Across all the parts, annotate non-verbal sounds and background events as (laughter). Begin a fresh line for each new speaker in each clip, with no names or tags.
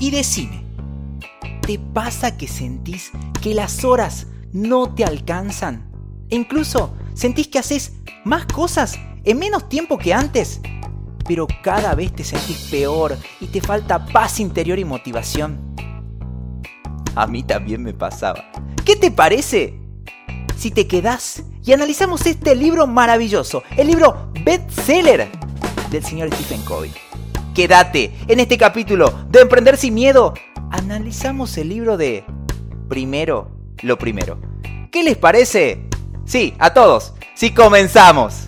Y decime, ¿te pasa que sentís que las horas no te alcanzan? E incluso sentís que haces más cosas en menos tiempo que antes, pero cada vez te sentís peor y te falta paz interior y motivación. A mí también me pasaba. ¿Qué te parece si te quedás y analizamos este libro maravilloso, el libro bestseller del señor Stephen Covey? Quédate en este capítulo de Emprender sin Miedo. Analizamos el libro de Primero lo Primero. ¿Qué les parece? Sí, a todos. Si comenzamos.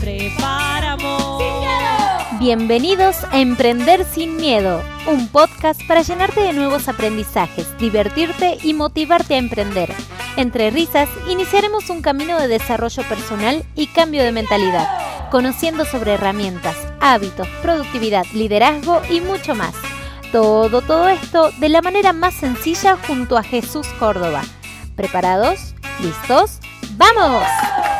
Sigue, nos preparamos.
Bienvenidos a Emprender sin Miedo, un podcast para llenarte de nuevos aprendizajes, divertirte y motivarte a emprender. Entre risas, iniciaremos un camino de desarrollo personal y cambio de mentalidad, conociendo sobre herramientas, hábitos, productividad, liderazgo y mucho más. Todo, todo esto de la manera más sencilla junto a Jesús Córdoba. ¿Preparados? ¿Listos? ¡Vamos!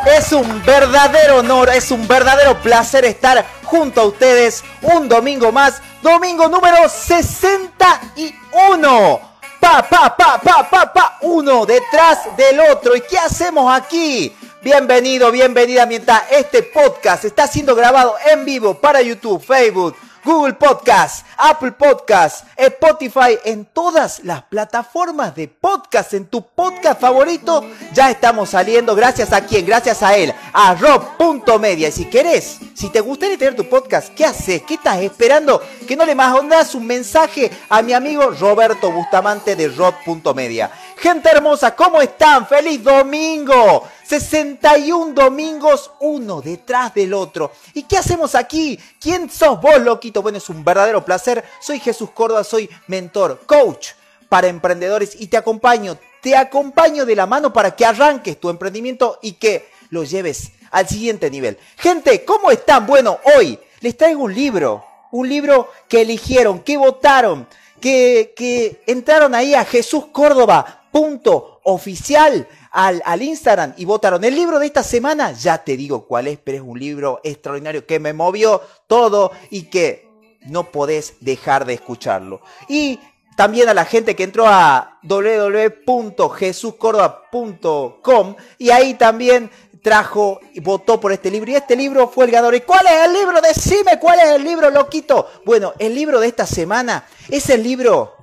Es un verdadero honor, es un verdadero placer estar junto a ustedes un domingo más, domingo número 61. Pa, pa, pa, pa, pa, pa, uno detrás del otro. ¿Y qué hacemos aquí? Bienvenido, bienvenida mientras este podcast está siendo grabado en vivo para YouTube, Facebook, Google Podcast, Apple Podcast, Spotify, en todas las plataformas de podcast, en tu podcast favorito, ya estamos saliendo. Gracias a quién? Gracias a él, a Rob.media. Y si querés, si te gustaría tener tu podcast, ¿qué haces? ¿Qué estás esperando? Que no le mandas un mensaje a mi amigo Roberto Bustamante de Rob.media. Gente hermosa, ¿cómo están? ¡Feliz domingo! 61 domingos, uno detrás del otro. ¿Y qué hacemos aquí? ¿Quién sos vos, loquito? Bueno, es un verdadero placer. Soy Jesús Córdoba, soy mentor, coach para emprendedores y te acompaño, te acompaño de la mano para que arranques tu emprendimiento y que lo lleves al siguiente nivel. Gente, ¿cómo están? Bueno, hoy les traigo un libro, un libro que eligieron, que votaron, que, que entraron ahí a Jesús Córdoba punto oficial al, al, Instagram y votaron el libro de esta semana. Ya te digo cuál es, pero es un libro extraordinario que me movió todo y que no podés dejar de escucharlo. Y también a la gente que entró a www.jesuscordoba.com y ahí también trajo y votó por este libro. Y este libro fue el ganador. ¿Y cuál es el libro? Decime cuál es el libro, loquito. Bueno, el libro de esta semana es el libro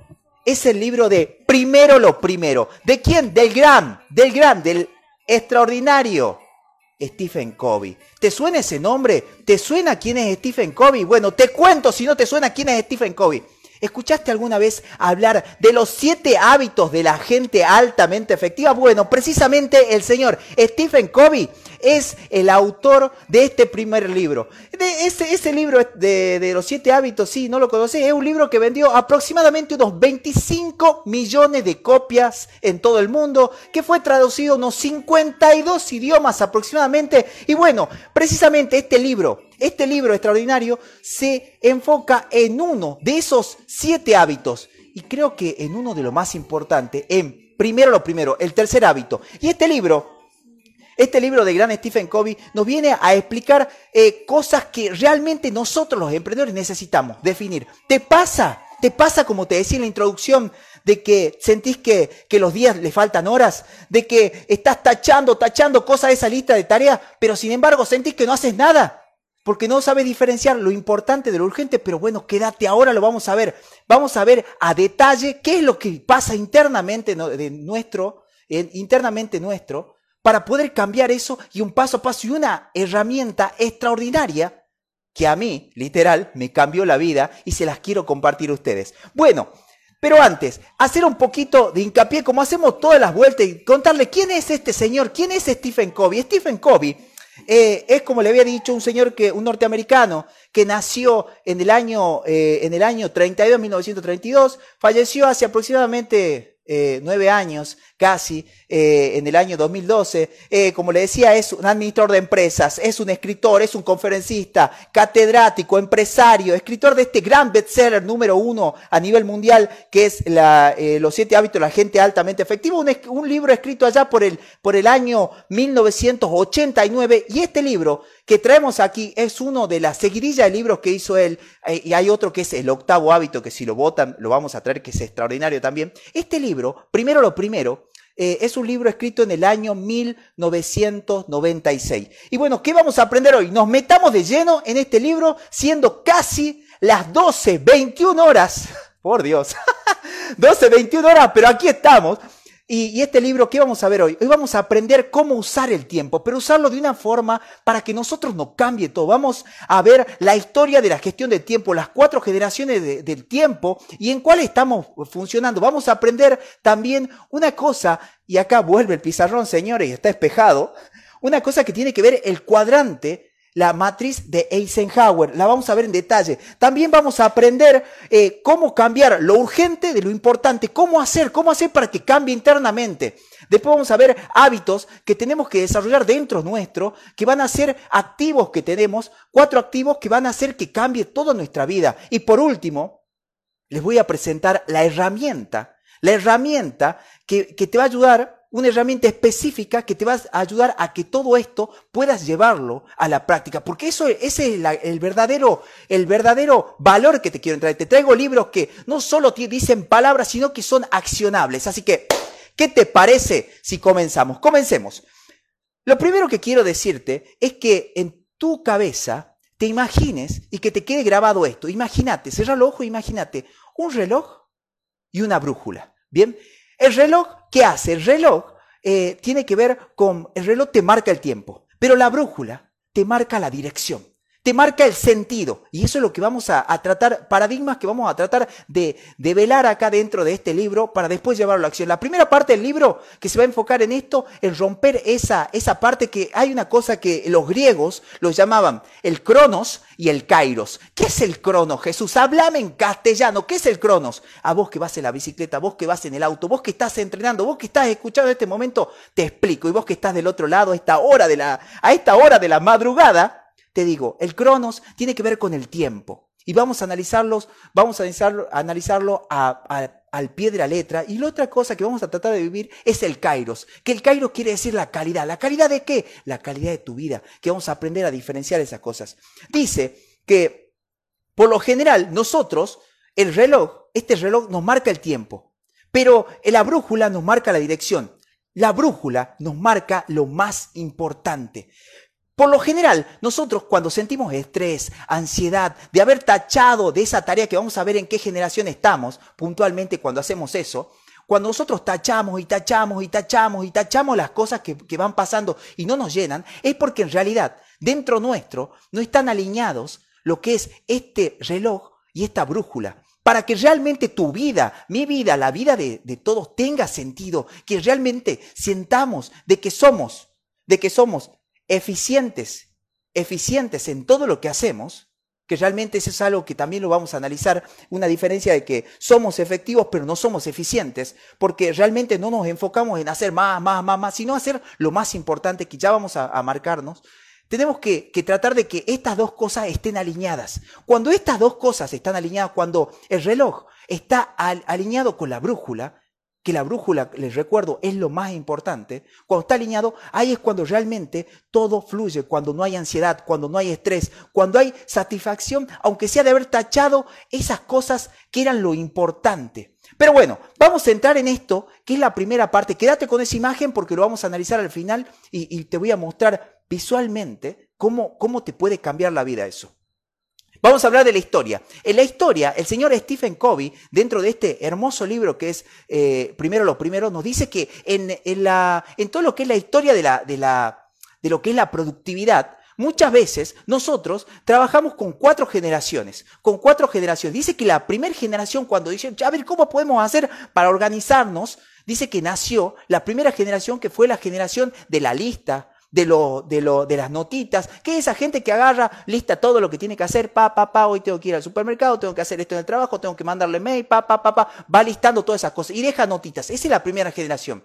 es el libro de Primero lo Primero. ¿De quién? Del gran, del gran, del extraordinario Stephen Covey. ¿Te suena ese nombre? ¿Te suena quién es Stephen Covey? Bueno, te cuento si no te suena quién es Stephen Covey. ¿Escuchaste alguna vez hablar de los siete hábitos de la gente altamente efectiva? Bueno, precisamente el señor Stephen Covey es el autor de este primer libro. De ese, ese libro de, de, los siete hábitos, sí, no lo conocí, es un libro que vendió aproximadamente unos 25 millones de copias en todo el mundo, que fue traducido a unos 52 idiomas aproximadamente. Y bueno, precisamente este libro, este libro extraordinario se enfoca en uno de esos siete hábitos. Y creo que en uno de los más importantes, en primero lo primero, el tercer hábito. Y este libro este libro de gran Stephen Covey nos viene a explicar eh, cosas que realmente nosotros los emprendedores necesitamos definir. ¿Te pasa? ¿Te pasa como te decía en la introducción? de que sentís que, que, los días le faltan horas, de que estás tachando, tachando cosas de esa lista de tareas, pero sin embargo sentís que no haces nada, porque no sabes diferenciar lo importante de lo urgente, pero bueno, quédate, ahora lo vamos a ver. Vamos a ver a detalle qué es lo que pasa internamente de nuestro, internamente nuestro, para poder cambiar eso y un paso a paso y una herramienta extraordinaria que a mí, literal, me cambió la vida y se las quiero compartir a ustedes. Bueno, pero antes, hacer un poquito de hincapié, como hacemos todas las vueltas, y contarle quién es este señor, quién es Stephen Covey. Stephen Covey eh, es como le había dicho un señor que, un norteamericano, que nació en el año, eh, en el año 32, 1932, falleció hace aproximadamente eh, nueve años, casi eh, en el año 2012. Eh, como le decía, es un administrador de empresas, es un escritor, es un conferencista, catedrático, empresario, escritor de este gran bestseller número uno a nivel mundial, que es la, eh, Los siete hábitos de la gente altamente efectiva, un, libro escrito allá por el, por el año 1989. Y este libro que traemos aquí es uno de las seguidillas de libros que hizo él, y hay otro que es El octavo hábito, que si lo votan lo vamos a traer, que es extraordinario también. Este libro, primero lo primero, eh, es un libro escrito en el año 1996. Y bueno, ¿qué vamos a aprender hoy? Nos metamos de lleno en este libro, siendo casi las 12, 21 horas. (laughs) Por Dios, (laughs) 12, 21 horas, pero aquí estamos. Y, este libro, ¿qué vamos a ver hoy? Hoy vamos a aprender cómo usar el tiempo, pero usarlo de una forma para que nosotros no cambie todo. Vamos a ver la historia de la gestión del tiempo, las cuatro generaciones del tiempo y en cuál estamos funcionando. Vamos a aprender también una cosa, y acá vuelve el pizarrón, señores, y está espejado, una cosa que tiene que ver el cuadrante la matriz de Eisenhower. La vamos a ver en detalle. También vamos a aprender eh, cómo cambiar lo urgente de lo importante, cómo hacer, cómo hacer para que cambie internamente. Después vamos a ver hábitos que tenemos que desarrollar dentro nuestro, que van a ser activos que tenemos, cuatro activos que van a hacer que cambie toda nuestra vida. Y por último, les voy a presentar la herramienta, la herramienta que, que te va a ayudar una herramienta específica que te va a ayudar a que todo esto puedas llevarlo a la práctica, porque eso ese es el verdadero el verdadero valor que te quiero entrar. Te traigo libros que no solo te dicen palabras, sino que son accionables. Así que, ¿qué te parece si comenzamos? Comencemos. Lo primero que quiero decirte es que en tu cabeza te imagines y que te quede grabado esto. Imagínate, cierra los ojos, imagínate un reloj y una brújula. Bien, el reloj, ¿qué hace? El reloj eh, tiene que ver con, el reloj te marca el tiempo, pero la brújula te marca la dirección te marca el sentido. Y eso es lo que vamos a, tratar, paradigmas que vamos a tratar de, de, velar acá dentro de este libro para después llevarlo a la acción. La primera parte del libro que se va a enfocar en esto, en romper esa, esa parte que hay una cosa que los griegos los llamaban el cronos y el kairos. ¿Qué es el cronos, Jesús? Háblame en castellano. ¿Qué es el cronos? A vos que vas en la bicicleta, vos que vas en el auto, vos que estás entrenando, vos que estás escuchando en este momento, te explico. Y vos que estás del otro lado a esta hora de la, a esta hora de la madrugada, te digo, el cronos tiene que ver con el tiempo. Y vamos a analizarlos, vamos a analizarlo, analizarlo al pie de la letra. Y la otra cosa que vamos a tratar de vivir es el kairos. Que el kairos quiere decir la calidad. ¿La calidad de qué? La calidad de tu vida. Que vamos a aprender a diferenciar esas cosas. Dice que, por lo general, nosotros, el reloj, este reloj nos marca el tiempo. Pero la brújula nos marca la dirección. La brújula nos marca lo más importante. Por lo general, nosotros cuando sentimos estrés, ansiedad, de haber tachado de esa tarea que vamos a ver en qué generación estamos, puntualmente cuando hacemos eso, cuando nosotros tachamos y tachamos y tachamos y tachamos las cosas que, van pasando y no nos llenan, es porque en realidad dentro nuestro no están alineados lo que es este reloj y esta brújula. Para que realmente tu vida, mi vida, la vida de, de todos tenga sentido, que realmente sientamos de que somos, de que somos eficientes, eficientes en todo lo que hacemos, que realmente eso es algo que también lo vamos a analizar, una diferencia de que somos efectivos pero no somos eficientes, porque realmente no nos enfocamos en hacer más, más, más, más, sino hacer lo más importante que ya vamos a, marcarnos. Tenemos que, que, tratar de que estas dos cosas estén alineadas. Cuando estas dos cosas están alineadas, cuando el reloj está alineado con la brújula, que la brújula, les recuerdo, es lo más importante, cuando está alineado, ahí es cuando realmente todo fluye, cuando no hay ansiedad, cuando no hay estrés, cuando hay satisfacción, aunque sea de haber tachado esas cosas que eran lo importante. Pero bueno, vamos a entrar en esto, que es la primera parte. Quédate con esa imagen porque lo vamos a analizar al final y, y te voy a mostrar visualmente cómo, cómo te puede cambiar la vida eso. Vamos a hablar de la historia. En la historia, el señor Stephen Covey, dentro de este hermoso libro que es eh, Primero lo Primero, nos dice que en, la, en, todo lo que es la historia de, la, de, la, de lo que es la productividad, Muchas veces nosotros trabajamos con cuatro generaciones, con cuatro generaciones. Dice que la primera generación cuando dice, a ver, ¿cómo podemos hacer para organizarnos? Dice que nació la primera generación que fue la generación de la lista, de, lo, de, lo, de las notitas, que esa gente que agarra, lista todo lo que tiene que hacer, pa, pa, pa, hoy tengo que ir al supermercado, tengo que hacer esto en el trabajo, tengo que mandarle mail, pa, pa, pa, pa, va listando todas esas cosas y deja notitas. Esa es la primera generación.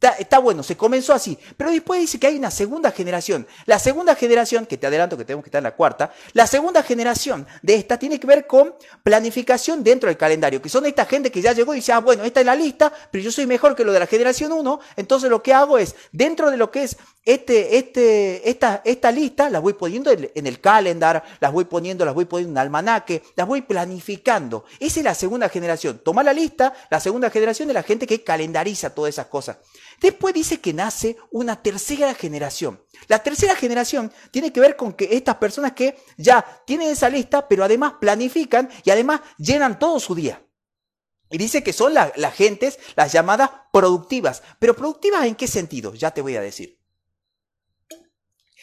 Está, bueno, se comenzó así. Pero después dice que hay una segunda generación. La segunda generación, que te adelanto que tenemos que estar en la cuarta, la segunda generación de esta tiene que ver con planificación dentro del calendario, que son esta gente que ya llegó y dice, ah, bueno, esta es la lista, pero yo soy mejor que lo de la generación 1, entonces lo que hago es, dentro de lo que es este, este, esta, lista, las voy poniendo en el calendar, las voy poniendo, las voy poniendo en un almanaque, las voy planificando. Esa es la segunda generación. Toma la lista, la segunda generación de la gente que calendariza todas esas cosas. Después dice que nace una tercera generación. La tercera generación tiene que ver con que estas personas que ya tienen esa lista, pero además planifican y además llenan todo su día. Y dice que son las gentes, las llamadas productivas. Pero productivas en qué sentido? Ya te voy a decir.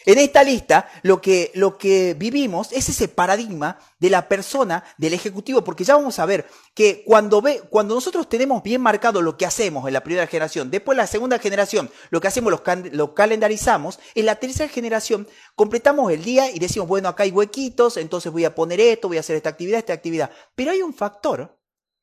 En esta lista lo que, lo que vivimos es ese paradigma de la persona, del ejecutivo, porque ya vamos a ver que cuando, ve, cuando nosotros tenemos bien marcado lo que hacemos en la primera generación, después la segunda generación, lo que hacemos lo, calendarizamos, en la tercera generación completamos el día y decimos, bueno, acá hay huequitos, entonces voy a poner esto, voy a hacer esta actividad, esta actividad. Pero hay un factor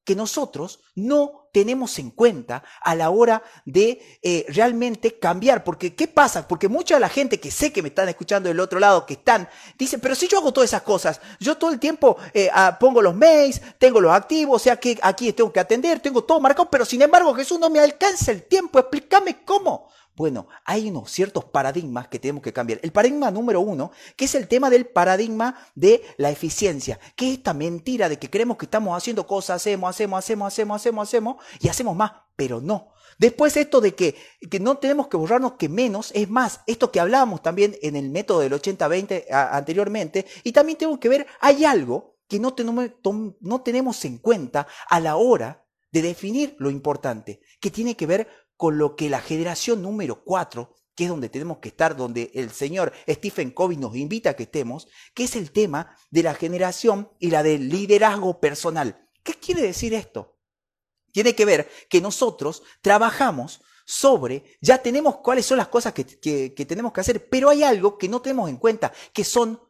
que nosotros no tenemos en cuenta a la hora de eh, realmente cambiar. Porque, ¿qué pasa? Porque mucha de la gente que sé que me están escuchando del otro lado, que están, dicen, pero si yo hago todas esas cosas, yo todo el tiempo eh, ah, pongo los mails, tengo los activos, o sea que aquí tengo que atender, tengo todo marcado, pero sin embargo Jesús no me alcanza el tiempo, explícame cómo. Bueno, hay unos ciertos paradigmas que tenemos que cambiar. El paradigma número uno, que es el tema del paradigma de la eficiencia, que es esta mentira de que creemos que estamos haciendo cosas, hacemos, hacemos, hacemos, hacemos, hacemos, hacemos, y hacemos más, pero no. Después esto de que, no tenemos que borrarnos que menos es más, esto que hablábamos también en el método del 80-20 anteriormente, y también tengo que ver, hay algo que no, no tenemos en cuenta a la hora de definir lo importante, que tiene que ver con lo que la generación número 4, que es donde tenemos que estar, donde el señor Stephen Covey nos invita a que estemos, que es el tema de la generación y la del liderazgo personal. ¿Qué quiere decir esto? Tiene que ver que nosotros trabajamos sobre, ya tenemos cuáles son las cosas que, que, tenemos que hacer, pero hay algo que no tenemos en cuenta, que son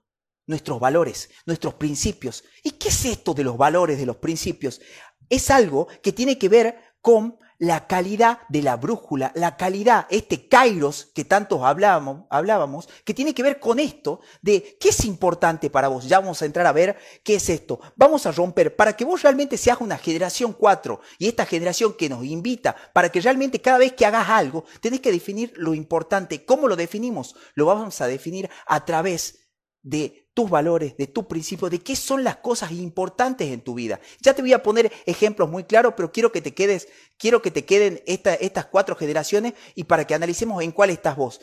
nuestros valores, nuestros principios. ¿Y qué es esto de los valores, de los principios? Es algo que tiene que ver con la calidad de la brújula, la calidad, este kairos que tantos hablábamos, hablábamos, que tiene que ver con esto de qué es importante para vos. Ya vamos a entrar a ver qué es esto. Vamos a romper para que vos realmente seas una generación 4 y esta generación que nos invita para que realmente cada vez que hagas algo tenés que definir lo importante. ¿Cómo lo definimos? Lo vamos a definir a través de tus valores, de tu principio, de qué son las cosas importantes en tu vida. Ya te voy a poner ejemplos muy claros, pero quiero que te quedes, quiero que te queden estas cuatro generaciones y para que analicemos en cuál estás vos.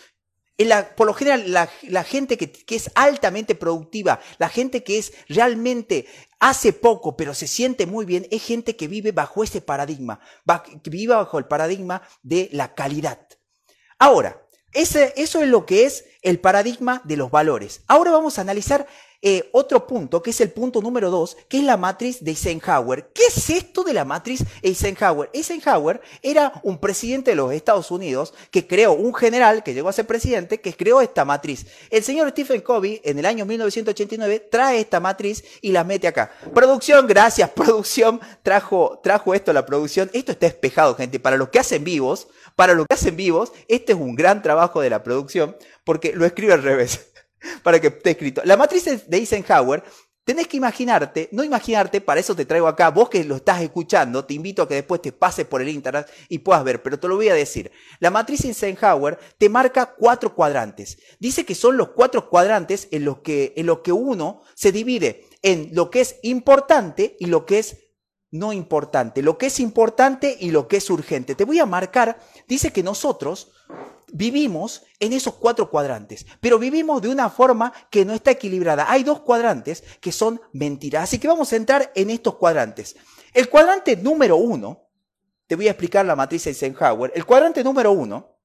por lo general, la, gente que, que, es altamente productiva, la gente que es realmente hace poco, pero se siente muy bien, es gente que vive bajo ese paradigma, que vive bajo el paradigma de la calidad. Ahora, eso es lo que es el paradigma de los valores. Ahora vamos a analizar eh, otro punto, que es el punto número dos, que es la matriz de Eisenhower. ¿Qué es esto de la matriz Eisenhower? Eisenhower era un presidente de los Estados Unidos que creó, un general que llegó a ser presidente, que creó esta matriz. El señor Stephen Covey, en el año 1989, trae esta matriz y la mete acá. Producción, gracias, (laughs) producción, trajo, trajo esto a la producción. Esto está despejado, gente. Para los que hacen vivos, para los que hacen vivos, este es un gran trabajo de la producción, porque lo escribe al revés (laughs) para que esté escrito. La matriz de Eisenhower, tenés que imaginarte, no imaginarte, para eso te traigo acá, vos que lo estás escuchando, te invito a que después te pases por el internet y puedas ver, pero te lo voy a decir. La matriz Eisenhower te marca cuatro cuadrantes. Dice que son los cuatro cuadrantes en los que, en los que uno se divide en lo que es importante y lo que es no importante, lo que es importante y lo que es urgente. Te voy a marcar, dice que nosotros vivimos en esos cuatro cuadrantes, pero vivimos de una forma que no está equilibrada. Hay dos cuadrantes que son mentiras, así que vamos a entrar en estos cuadrantes. El cuadrante número uno, te voy a explicar la matriz Eisenhower, el cuadrante número uno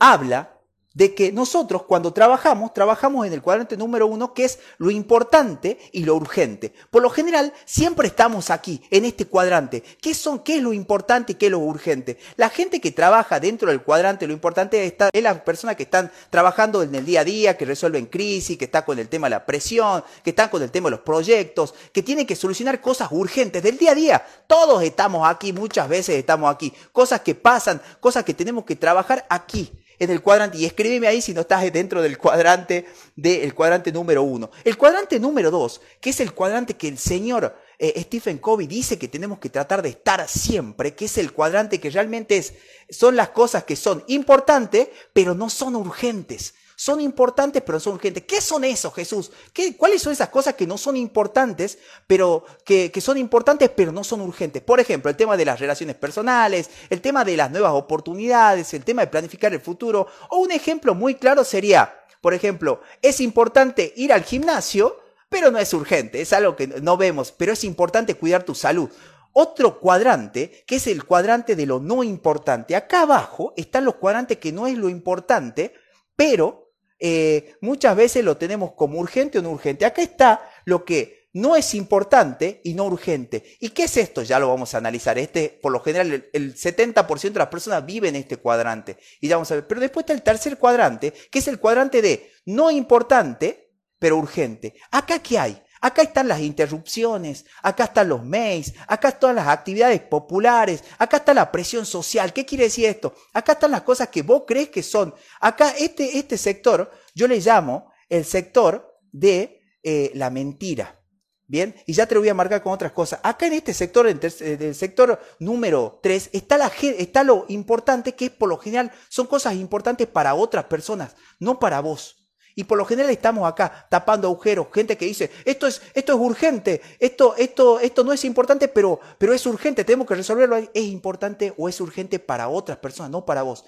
habla de que nosotros cuando trabajamos, trabajamos en el cuadrante número uno, que es lo importante y lo urgente. Por lo general, siempre estamos aquí, en este cuadrante. ¿Qué, son, qué es lo importante y qué es lo urgente? La gente que trabaja dentro del cuadrante, lo importante es, es la persona que están trabajando en el día a día, que resuelven crisis, que está con el tema de la presión, que está con el tema de los proyectos, que tienen que solucionar cosas urgentes del día a día. Todos estamos aquí, muchas veces estamos aquí. Cosas que pasan, cosas que tenemos que trabajar aquí en el cuadrante y escríbeme ahí si no estás dentro del cuadrante del cuadrante número uno. El cuadrante número dos, que es el cuadrante que el señor eh, Stephen Covey dice que tenemos que tratar de estar siempre, que es el cuadrante que realmente es, son las cosas que son importantes, pero no son urgentes. Son importantes, pero son urgentes. ¿Qué son esos, Jesús? ¿Qué, ¿Cuáles son esas cosas que no son importantes, pero que, que, son importantes, pero no son urgentes? Por ejemplo, el tema de las relaciones personales, el tema de las nuevas oportunidades, el tema de planificar el futuro. O un ejemplo muy claro sería, por ejemplo, es importante ir al gimnasio, pero no es urgente. Es algo que no vemos, pero es importante cuidar tu salud otro cuadrante, que es el cuadrante de lo no importante. Acá abajo están los cuadrantes que no es lo importante, pero eh, muchas veces lo tenemos como urgente o no urgente. Acá está lo que no es importante y no urgente. ¿Y qué es esto? Ya lo vamos a analizar. Este, por lo general, el, 70% de las personas viven en este cuadrante. Y vamos a ver. Pero después está el tercer cuadrante, que es el cuadrante de no importante, pero urgente. ¿Acá qué hay? Acá están las interrupciones, acá están los mails, acá están las actividades populares, acá está la presión social. ¿Qué quiere decir esto? Acá están las cosas que vos crees que son. Acá este, este sector, yo le llamo el sector de eh, la mentira. Bien, y ya te lo voy a marcar con otras cosas. Acá en este sector, en el sector número 3, está, la, está lo importante que es por lo general son cosas importantes para otras personas, no para vos. Y por lo general estamos acá tapando agujeros, gente que dice, esto es, esto es urgente, esto, esto, esto no es importante, pero, pero es urgente, tenemos que resolverlo. Es importante o es urgente para otras personas, no para vos.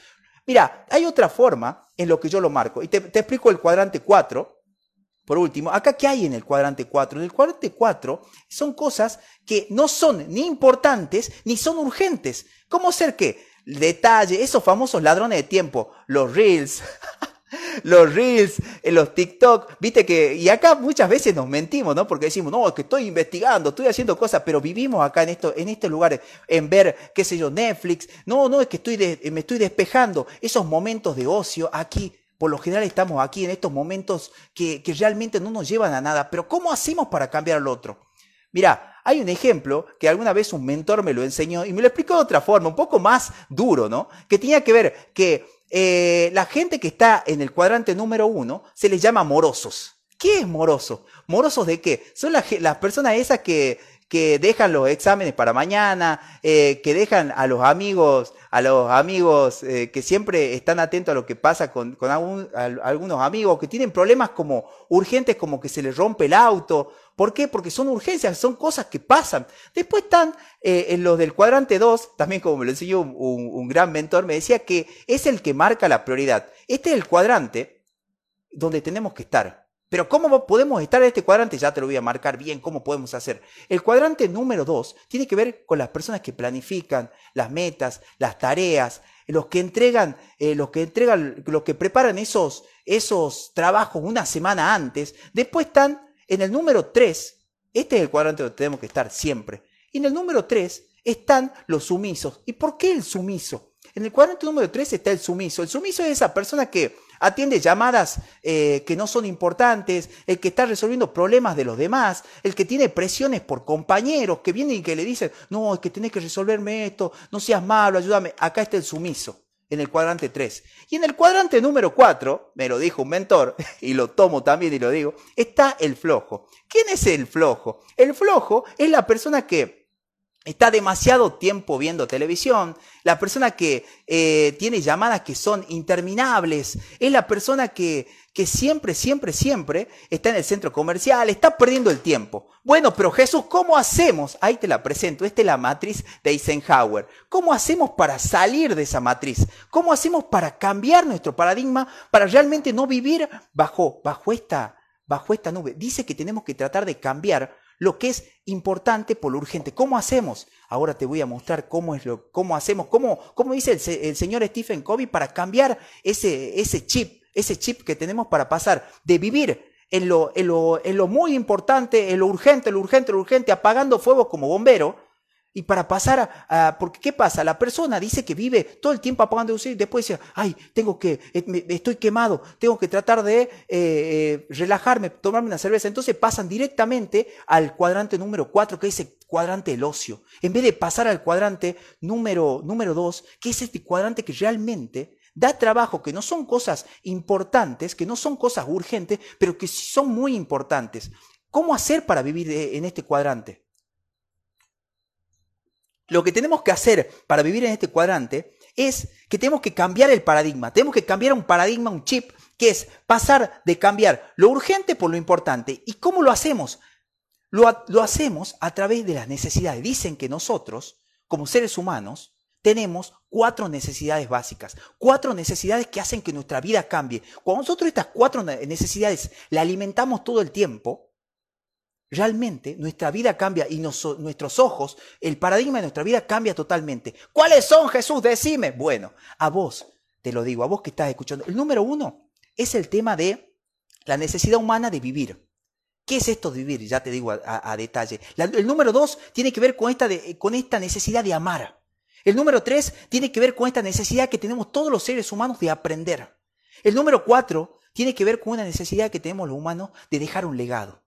Mira, hay otra forma en lo que yo lo marco. Y te, te explico el cuadrante 4. Por último, acá qué hay en el cuadrante 4? En el cuadrante 4 son cosas que no son ni importantes ni son urgentes. ¿Cómo ser qué? Detalle, esos famosos ladrones de tiempo, los reels, los reels, los TikTok, viste que, y acá muchas veces nos mentimos, ¿no? Porque decimos, no, es que estoy investigando, estoy haciendo cosas, pero vivimos acá en esto, en este lugar, en ver, qué sé yo, Netflix, no, no, es que estoy me estoy despejando, esos momentos de ocio aquí, por lo general estamos aquí en estos momentos que, que realmente no nos llevan a nada, pero ¿cómo hacemos para cambiar al otro? Mira, hay un ejemplo que alguna vez un mentor me lo enseñó y me lo explicó de otra forma, un poco más duro, ¿no? Que tenía que ver que eh, la gente que está en el cuadrante número uno se les llama morosos. ¿Qué es moroso? ¿Morosos de qué? Son las, personas esas que, que dejan los exámenes para mañana, eh, que dejan a los amigos, a los amigos eh, que siempre están atentos a lo que pasa con, con algunos amigos, que tienen problemas como urgentes como que se les rompe el auto ¿Por qué? Porque son urgencias, son cosas que pasan. Después están eh, en los del cuadrante 2, también como me lo enseñó un, gran mentor, me decía que es el que marca la prioridad. Este es el cuadrante donde tenemos que estar. Pero ¿cómo podemos estar en este cuadrante? Ya te lo voy a marcar bien cómo podemos hacer. El cuadrante número 2 tiene que ver con las personas que planifican las metas, las tareas, los que entregan, eh, los que entregan, los que preparan esos, esos trabajos una semana antes. Después están en el número 3, este es el cuadrante donde tenemos que estar siempre. Y en el número 3 están los sumisos. ¿Y por qué el sumiso? En el cuadrante número 3 está el sumiso. El sumiso es esa persona que atiende llamadas eh, que no son importantes, el que está resolviendo problemas de los demás, el que tiene presiones por compañeros que vienen y que le dicen, no, es que tenés que resolverme esto, no seas malo, ayúdame. Acá está el sumiso en el cuadrante 3. Y en el cuadrante número 4, me lo dijo un mentor, (laughs) y lo tomo también y lo digo, está el flojo. ¿Quién es el flojo? El flojo es la persona que está demasiado tiempo viendo televisión, la persona que eh, tiene llamadas que son interminables, es la persona que, que siempre, siempre, siempre está en el centro comercial, está perdiendo el tiempo. Bueno, pero Jesús, ¿cómo hacemos? Ahí te la presento, esta es la matriz de Eisenhower. ¿Cómo hacemos para salir de esa matriz? ¿Cómo hacemos para cambiar nuestro paradigma, para realmente no vivir bajo, bajo, esta, bajo esta nube? Dice que tenemos que tratar de cambiar lo que es importante por lo urgente. ¿Cómo hacemos? Ahora te voy a mostrar cómo, es lo, cómo hacemos, cómo, cómo dice el, el, señor Stephen Covey para cambiar ese, ese chip, ese chip que tenemos para pasar de vivir en lo, en lo, en lo muy importante, en lo urgente, lo urgente, lo urgente, apagando fuego como bombero, y para pasar a, porque ¿qué pasa? La persona dice que vive todo el tiempo apagando luces y después dice, ay, tengo que, eh, estoy quemado, tengo que tratar de eh, eh, relajarme, tomarme una cerveza. Entonces pasan directamente al cuadrante número 4, que es el cuadrante del ocio. En vez de pasar al cuadrante número, número 2, que es este cuadrante que realmente da trabajo, que no son cosas importantes, que no son cosas urgentes, pero que son muy importantes. ¿Cómo hacer para vivir en este cuadrante? Lo que tenemos que hacer para vivir en este cuadrante es que tenemos que cambiar el paradigma, tenemos que cambiar un paradigma, un chip, que es pasar de cambiar lo urgente por lo importante. ¿Y cómo lo hacemos? Lo, hacemos a través de las necesidades. Dicen que nosotros, como seres humanos, tenemos cuatro necesidades básicas, cuatro necesidades que hacen que nuestra vida cambie. Cuando nosotros estas cuatro necesidades la alimentamos todo el tiempo, realmente nuestra vida cambia y nuestros ojos, el paradigma de nuestra vida cambia totalmente. ¿Cuáles son, Jesús? Decime. Bueno, a vos, te lo digo, a vos que estás escuchando. El número uno es el tema de la necesidad humana de vivir. ¿Qué es esto de vivir? Ya te digo a, detalle. el número dos tiene que ver con esta, con esta necesidad de amar. El número tres tiene que ver con esta necesidad que tenemos todos los seres humanos de aprender. El número cuatro tiene que ver con una necesidad que tenemos los humanos de dejar un legado.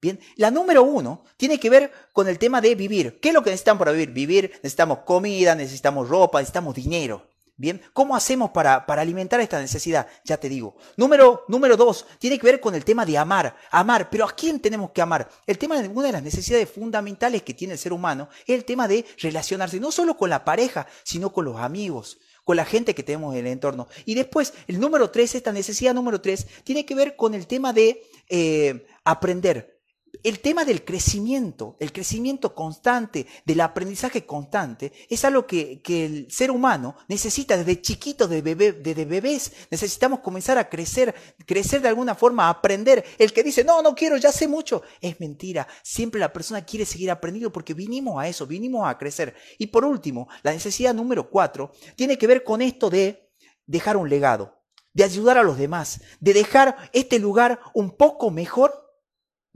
Bien, la número uno tiene que ver con el tema de vivir. ¿Qué es lo que necesitamos para vivir? Vivir, necesitamos comida, necesitamos ropa, necesitamos dinero. Bien, ¿cómo hacemos para, para alimentar esta necesidad? Ya te digo. Número, número dos, tiene que ver con el tema de amar. Amar, pero ¿a quién tenemos que amar? El tema de una de las necesidades fundamentales que tiene el ser humano es el tema de relacionarse, no solo con la pareja, sino con los amigos, con la gente que tenemos en el entorno. Y después, el número tres, esta necesidad número tres, tiene que ver con el tema de eh, aprender el tema del crecimiento, el crecimiento constante, del aprendizaje constante, es algo que, el ser humano necesita desde chiquito, desde, desde bebés. Necesitamos comenzar a crecer, crecer de alguna forma, aprender. El que dice, no, no quiero, ya sé mucho, es mentira. Siempre la persona quiere seguir aprendiendo porque vinimos a eso, vinimos a crecer. Y por último, la necesidad número cuatro tiene que ver con esto de dejar un legado, de ayudar a los demás, de dejar este lugar un poco mejor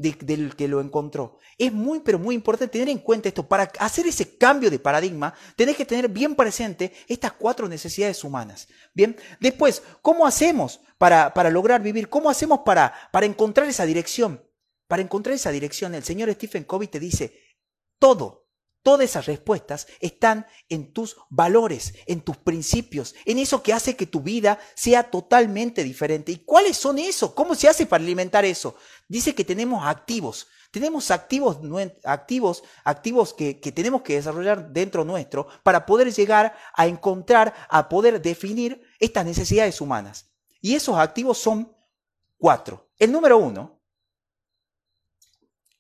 del que lo encontró. Es muy, pero muy importante tener en cuenta esto. Para hacer ese cambio de paradigma, tenés que tener bien presente estas cuatro necesidades humanas. Bien, después, ¿cómo hacemos para, para lograr vivir? ¿Cómo hacemos para, para encontrar esa dirección? Para encontrar esa dirección, el señor Stephen Covey te dice, todo Todas esas respuestas están en tus valores, en tus principios, en eso que hace que tu vida sea totalmente diferente. ¿Y cuáles son esos? ¿Cómo se hace para alimentar eso? Dice que tenemos activos. Tenemos activos, activos, activos que, que tenemos que desarrollar dentro nuestro para poder llegar a encontrar, a poder definir estas necesidades humanas. Y esos activos son cuatro. El número uno,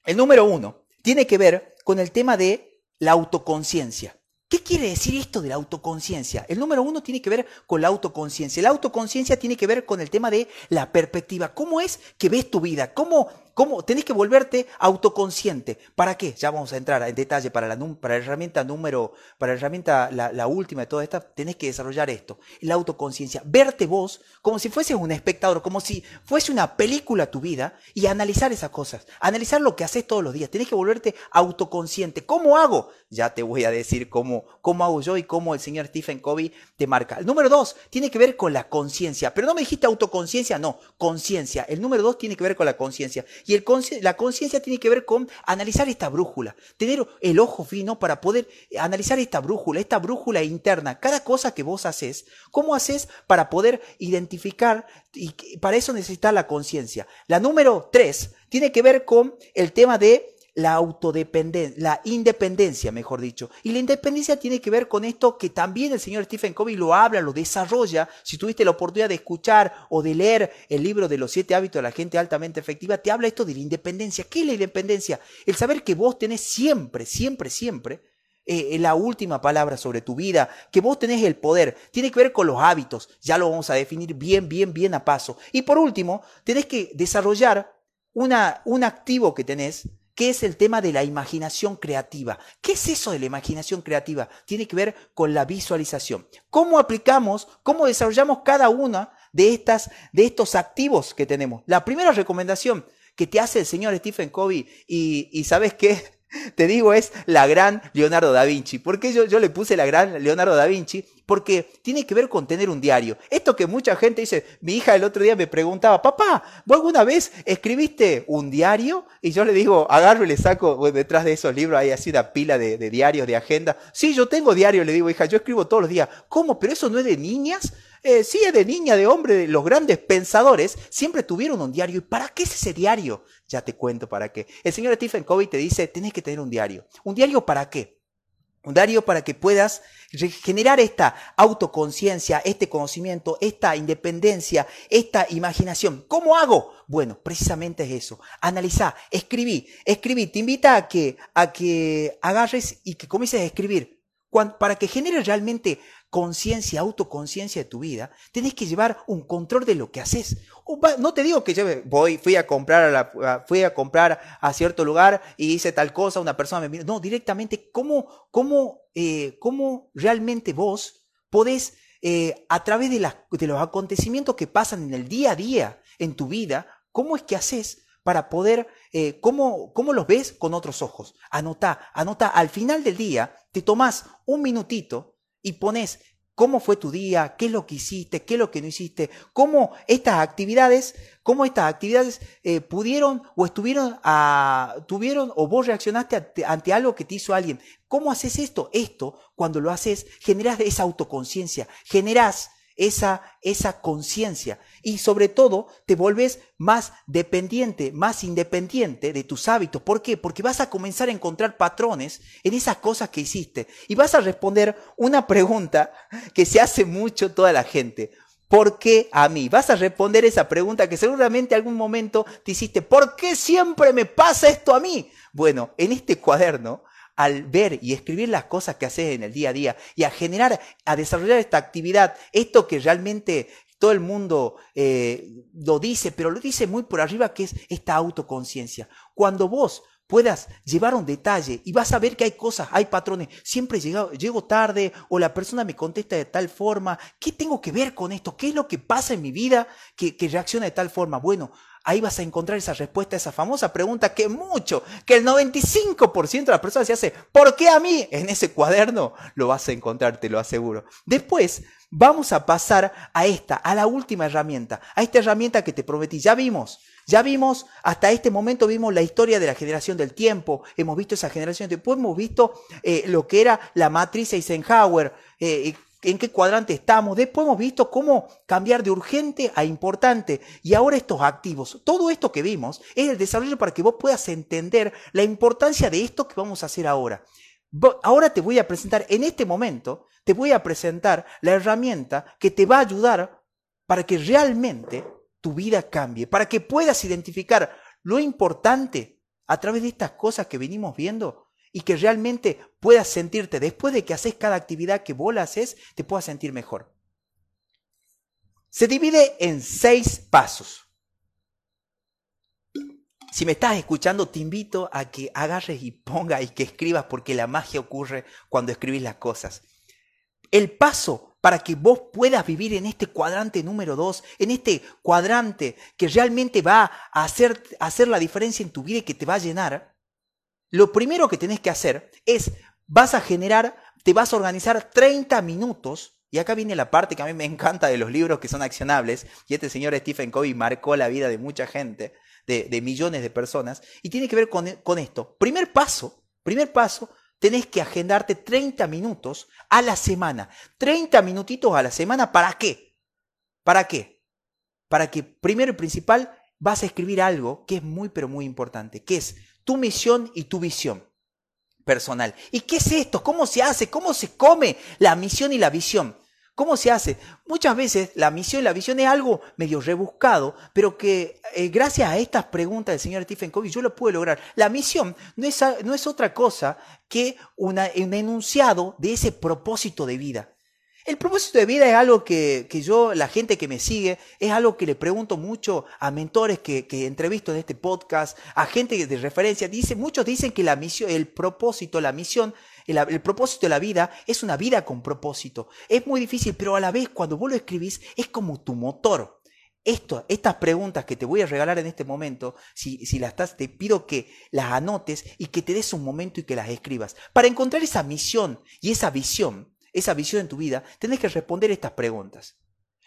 el número uno tiene que ver con el tema de la autoconciencia. ¿Qué quiere decir esto de la autoconciencia? El número uno tiene que ver con la autoconciencia. La autoconciencia tiene que ver con el tema de la perspectiva. ¿Cómo es que ves tu vida? ¿Cómo, ¿Cómo? Tenés que volverte autoconsciente. ¿Para qué? Ya vamos a entrar en detalle para la, la herramienta número, para la herramienta, la, última de toda esta, tenés que desarrollar esto, la autoconciencia. Verte vos como si fueses un espectador, como si fuese una película tu vida y analizar esas cosas, analizar lo que haces todos los días. Tenés que volverte autoconsciente. ¿Cómo hago? Ya te voy a decir cómo, cómo hago yo y cómo el señor Stephen Covey te marca. El número dos tiene que ver con la conciencia, pero no me dijiste autoconciencia, no, conciencia. El número dos tiene que ver con la conciencia. Y la conciencia tiene que ver con analizar esta brújula, tener el ojo fino para poder analizar esta brújula, esta brújula interna, cada cosa que vos haces, cómo haces para poder identificar y para eso necesitas la conciencia. La número tres tiene que ver con el tema de la autodependencia, la independencia, mejor dicho. Y la independencia tiene que ver con esto que también el señor Stephen Covey lo habla, lo desarrolla. Si tuviste la oportunidad de escuchar o de leer el libro de los siete hábitos de la gente altamente efectiva, te habla esto de la independencia. ¿Qué es la independencia? El saber que vos tenés siempre, siempre, siempre eh, la última palabra sobre tu vida, que vos tenés el poder. Tiene que ver con los hábitos. Ya lo vamos a definir bien, bien, bien a paso. Y por último, tenés que desarrollar una, un activo que tenés que es el tema de la imaginación creativa. ¿Qué es eso de la imaginación creativa? Tiene que ver con la visualización. ¿Cómo aplicamos, cómo desarrollamos cada una de, estas, de estos activos que tenemos? La primera recomendación que te hace el señor Stephen Covey, y, ¿sabes qué? (laughs) Te digo, es la gran Leonardo da Vinci. ¿Por qué yo, yo le puse la gran Leonardo da Vinci? Porque tiene que ver con tener un diario. Esto que mucha gente dice, mi hija el otro día me preguntaba, papá, ¿vos alguna vez escribiste un diario? Y yo le digo, agarro y le saco detrás de esos libros, hay así una pila de, diarios, de agenda. Sí, yo tengo diario, le digo, hija, yo escribo todos los días. ¿Cómo? ¿Pero eso no es de niñas? Eh, sí, es de niña, de hombre, los grandes pensadores siempre tuvieron un diario. ¿Y para qué es ese diario? Ya te cuento para qué. El señor Stephen Covey te dice, tenés que tener un diario. ¿Un diario para qué? Un diario para que puedas generar esta autoconciencia, este conocimiento, esta independencia, esta imaginación. ¿Cómo hago? Bueno, precisamente es eso. Analiza, escribí, escribí. Te invita a que, a que agarres y que comiences a escribir. para que genere realmente conciencia, autoconciencia de tu vida, tenés que llevar un control de lo que haces. No te digo que yo voy, fui a comprar a fui a comprar a cierto lugar y hice tal cosa, una persona me miró. No, directamente, ¿cómo, cómo, eh, cómo realmente vos podés, eh, a través de, los acontecimientos que pasan en el día a día en tu vida, cómo es que haces para poder, eh, ¿cómo, ¿cómo, los ves con otros ojos? Anota, anota, al final del día te tomás un minutito y pones cómo fue tu día, qué es lo que hiciste, qué es lo que no hiciste, cómo estas actividades, cómo estas actividades eh, pudieron o estuvieron, a, tuvieron o vos reaccionaste ante, ante, algo que te hizo alguien. ¿Cómo haces esto? Esto, cuando lo haces, generas esa autoconciencia, generas esa, esa conciencia y sobre todo te vuelves más dependiente, más independiente de tus hábitos. ¿Por qué? Porque vas a comenzar a encontrar patrones en esas cosas que hiciste y vas a responder una pregunta que se hace mucho toda la gente. ¿Por qué a mí? Vas a responder esa pregunta que seguramente algún momento te hiciste. ¿Por qué siempre me pasa esto a mí? Bueno, en este cuaderno al ver y escribir las cosas que haces en el día a día y a generar, a desarrollar esta actividad, esto que realmente todo el mundo eh, lo dice, pero lo dice muy por arriba, que es esta autoconciencia. Cuando vos puedas llevar un detalle y vas a ver que hay cosas, hay patrones, siempre llego, llego tarde o la persona me contesta de tal forma, ¿qué tengo que ver con esto? ¿Qué es lo que pasa en mi vida que, que reacciona de tal forma? Bueno, ahí vas a encontrar esa respuesta a esa famosa pregunta que mucho, que el 95% de las personas se hace, ¿por qué a mí? En ese cuaderno lo vas a encontrar, te lo aseguro. Después vamos a pasar a esta, a la última herramienta, a esta herramienta que te prometí. Ya vimos, ya vimos, hasta este momento vimos la historia de la generación del tiempo, hemos visto esa generación, después hemos visto eh, lo que era la matriz Eisenhower, eh, en qué cuadrante estamos. Después hemos visto cómo cambiar de urgente a importante. Y ahora estos activos. Todo esto que vimos es el desarrollo para que vos puedas entender la importancia de esto que vamos a hacer ahora. Ahora te voy a presentar, en este momento, te voy a presentar la herramienta que te va a ayudar para que realmente tu vida cambie, para que puedas identificar lo importante a través de estas cosas que venimos viendo y que realmente puedas sentirte, después de que haces cada actividad que vos la haces, te puedas sentir mejor. Se divide en seis pasos. Si me estás escuchando, te invito a que agarres y pongas y que escribas porque la magia ocurre cuando escribís las cosas. El paso para que vos puedas vivir en este cuadrante número dos, en este cuadrante que realmente va a hacer, hacer la diferencia en tu vida y que te va a llenar, lo primero que tenés que hacer es, vas a generar, te vas a organizar 30 minutos, y acá viene la parte que a mí me encanta de los libros que son accionables, y este señor Stephen Covey marcó la vida de mucha gente, de, millones de personas, y tiene que ver con, con esto. Primer paso, primer paso, tenés que agendarte 30 minutos a la semana. 30 minutitos a la semana, ¿para qué? ¿Para qué? Para que, primero y principal, vas a escribir algo que es muy, pero muy importante, que es tu misión y tu visión personal. ¿Y qué es esto? ¿Cómo se hace? ¿Cómo se come la misión y la visión? ¿Cómo se hace? Muchas veces la misión y la visión es algo medio rebuscado, pero que eh, gracias a estas preguntas del señor Stephen Covey yo lo pude lograr. La misión no es, no es otra cosa que un enunciado de ese propósito de vida. El propósito de vida es algo que, que, yo, la gente que me sigue, es algo que le pregunto mucho a mentores que, que entrevisto en este podcast, a gente de referencia. Dice, muchos dicen que la misión, el propósito, la misión, el, propósito de la vida es una vida con propósito. Es muy difícil, pero a la vez cuando vos lo escribís es como tu motor. Estas preguntas que te voy a regalar en este momento, si, si las estás, te pido que las anotes y que te des un momento y que las escribas. Para encontrar esa misión y esa visión, esa visión en tu vida, tenés que responder estas preguntas.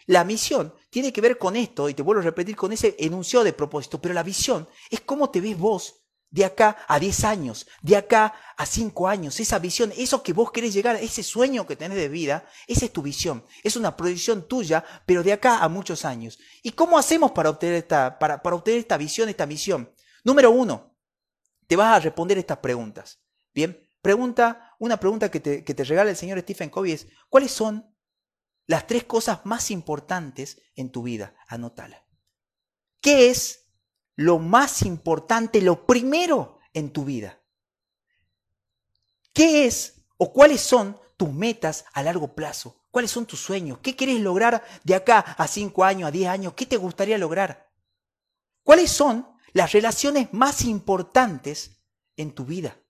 La misión tiene que ver con esto, y te vuelvo a repetir, con ese enunciado de propósito, pero la visión es cómo te ves vos de acá a 10 años, de acá a 5 años, esa visión, eso que vos querés llegar, ese sueño que tenés de vida, esa es tu visión, es una proyección tuya, pero de acá a muchos años. ¿Y cómo hacemos para obtener esta, para, para obtener esta visión, esta misión? Número uno, te vas a responder estas preguntas. Bien, pregunta, una pregunta que te, que te regala el señor Stephen Covey es, ¿cuáles son las tres cosas más importantes en tu vida? Anótala. ¿Qué es lo más importante, lo primero en tu vida? ¿Qué es o cuáles son tus metas a largo plazo? ¿Cuáles son tus sueños? ¿Qué quieres lograr de acá a 5 años, a 10 años? ¿Qué te gustaría lograr? ¿Cuáles son las relaciones más importantes en tu vida?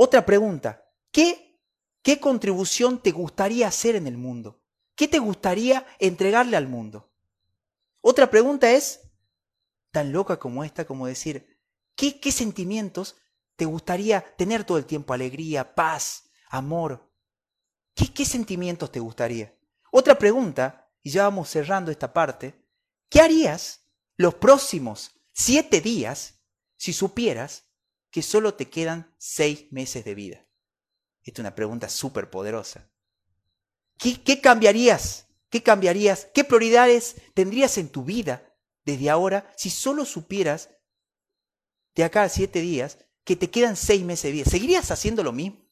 Otra pregunta, ¿qué, qué contribución te gustaría hacer en el mundo? ¿Qué te gustaría entregarle al mundo? Otra pregunta es, tan loca como esta, como decir, ¿qué, qué sentimientos te gustaría tener todo el tiempo? Alegría, paz, amor. ¿Qué, ¿Qué sentimientos te gustaría? Otra pregunta, y ya vamos cerrando esta parte, ¿qué harías los próximos siete días si supieras que solo te quedan seis meses de vida? Esta es una pregunta súper poderosa. ¿Qué, ¿Qué cambiarías? ¿Qué cambiarías? ¿Qué prioridades tendrías en tu vida desde ahora si solo supieras de acá a siete días que te quedan seis meses de vida? ¿Seguirías haciendo lo mismo?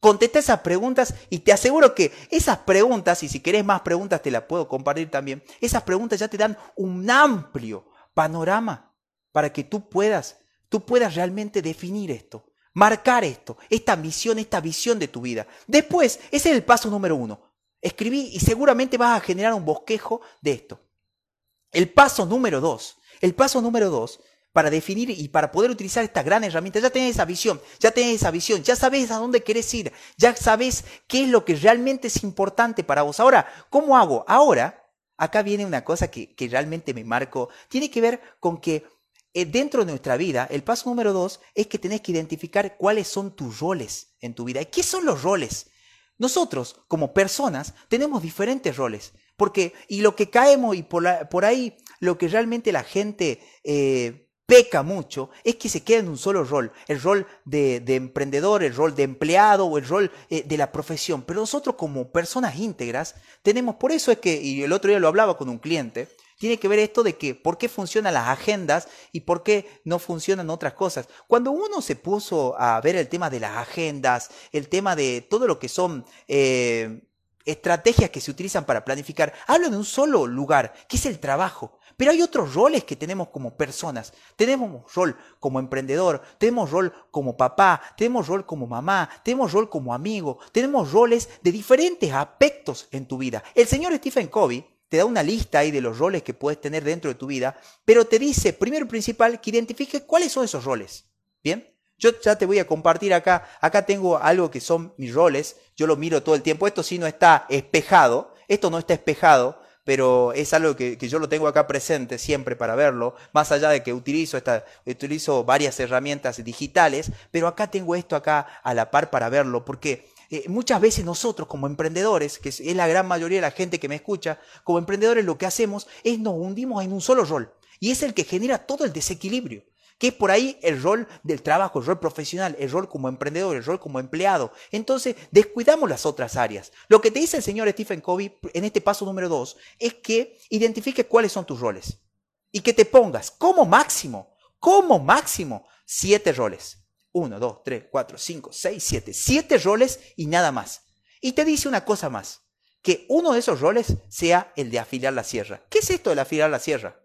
Contesta esas preguntas y te aseguro que esas preguntas, y si querés más preguntas te las puedo compartir también, esas preguntas ya te dan un amplio panorama para que tú puedas, tú puedas realmente definir esto, marcar esto, esta misión, esta visión de tu vida. Después, ese es el paso número uno. Escribí y seguramente vas a generar un bosquejo de esto. El paso número dos, el paso número dos, para definir y para poder utilizar esta gran herramienta, ya tenés esa visión, ya tenés esa visión, ya sabes a dónde querés ir, ya sabes qué es lo que realmente es importante para vos. Ahora, ¿cómo hago? Ahora, acá viene una cosa que, que realmente me marcó, tiene que ver con que dentro de nuestra vida, el paso número dos es que tenés que identificar cuáles son tus roles en tu vida. ¿Y qué son los roles? Nosotros, como personas, tenemos diferentes roles. Porque, y lo que caemos y por, la, por ahí, lo que realmente la gente eh, peca mucho, es que se queda en un solo rol. El rol de, de emprendedor, el rol de empleado o el rol eh, de la profesión. Pero nosotros como personas íntegras, tenemos, por eso es que, y el otro día lo hablaba con un cliente, tiene que ver esto de que por qué funcionan las agendas y por qué no funcionan otras cosas. Cuando uno se puso a ver el tema de las agendas, el tema de todo lo que son eh, estrategias que se utilizan para planificar, hablo de un solo lugar, que es el trabajo. Pero hay otros roles que tenemos como personas. Tenemos rol como emprendedor, tenemos rol como papá, tenemos rol como mamá, tenemos rol como amigo, tenemos roles de diferentes aspectos en tu vida. El señor Stephen Covey te da una lista ahí de los roles que puedes tener dentro de tu vida, pero te dice, primero y principal, que identifique cuáles son esos roles. ¿Bien? Yo ya te voy a compartir acá, acá tengo algo que son mis roles, yo lo miro todo el tiempo, esto sí no está espejado, esto no está espejado, pero es algo que, que, yo lo tengo acá presente siempre para verlo, más allá de que utilizo, esta, utilizo varias herramientas digitales, pero acá tengo esto acá a la par para verlo, porque eh, muchas veces nosotros como emprendedores, que es, la gran mayoría de la gente que me escucha, como emprendedores lo que hacemos es nos hundimos en un solo rol, y es el que genera todo el desequilibrio que es por ahí el rol del trabajo, el rol profesional, el rol como emprendedor, el rol como empleado. Entonces, descuidamos las otras áreas. Lo que te dice el señor Stephen Covey en este paso número dos es que identifiques cuáles son tus roles y que te pongas como máximo, como máximo, siete roles. Uno, dos, tres, cuatro, cinco, seis, siete. Siete roles y nada más. Y te dice una cosa más, que uno de esos roles sea el de afilar la sierra. ¿Qué es esto de afilar la sierra?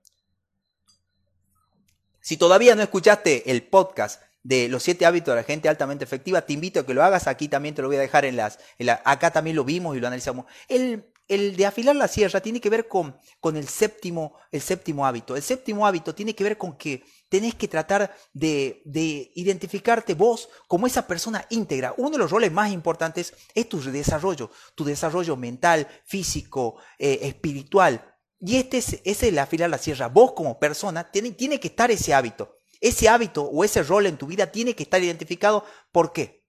Si todavía no escuchaste el podcast de los siete hábitos de la gente altamente efectiva. Te invito a que lo hagas. Aquí también te lo voy a dejar en las. acá también lo vimos y lo analizamos. El, el de afilar la sierra tiene que ver con, con el, séptimo, el séptimo hábito. El séptimo hábito tiene que ver con que tenés que tratar de, de, identificarte vos como esa persona íntegra. Uno de los roles más importantes es tu desarrollo, tu desarrollo mental, físico, eh, espiritual. Y este es, el afilar la sierra. Vos como persona tiene, tiene que estar ese hábito. Ese hábito o ese rol en tu vida tiene que estar identificado. ¿Por qué?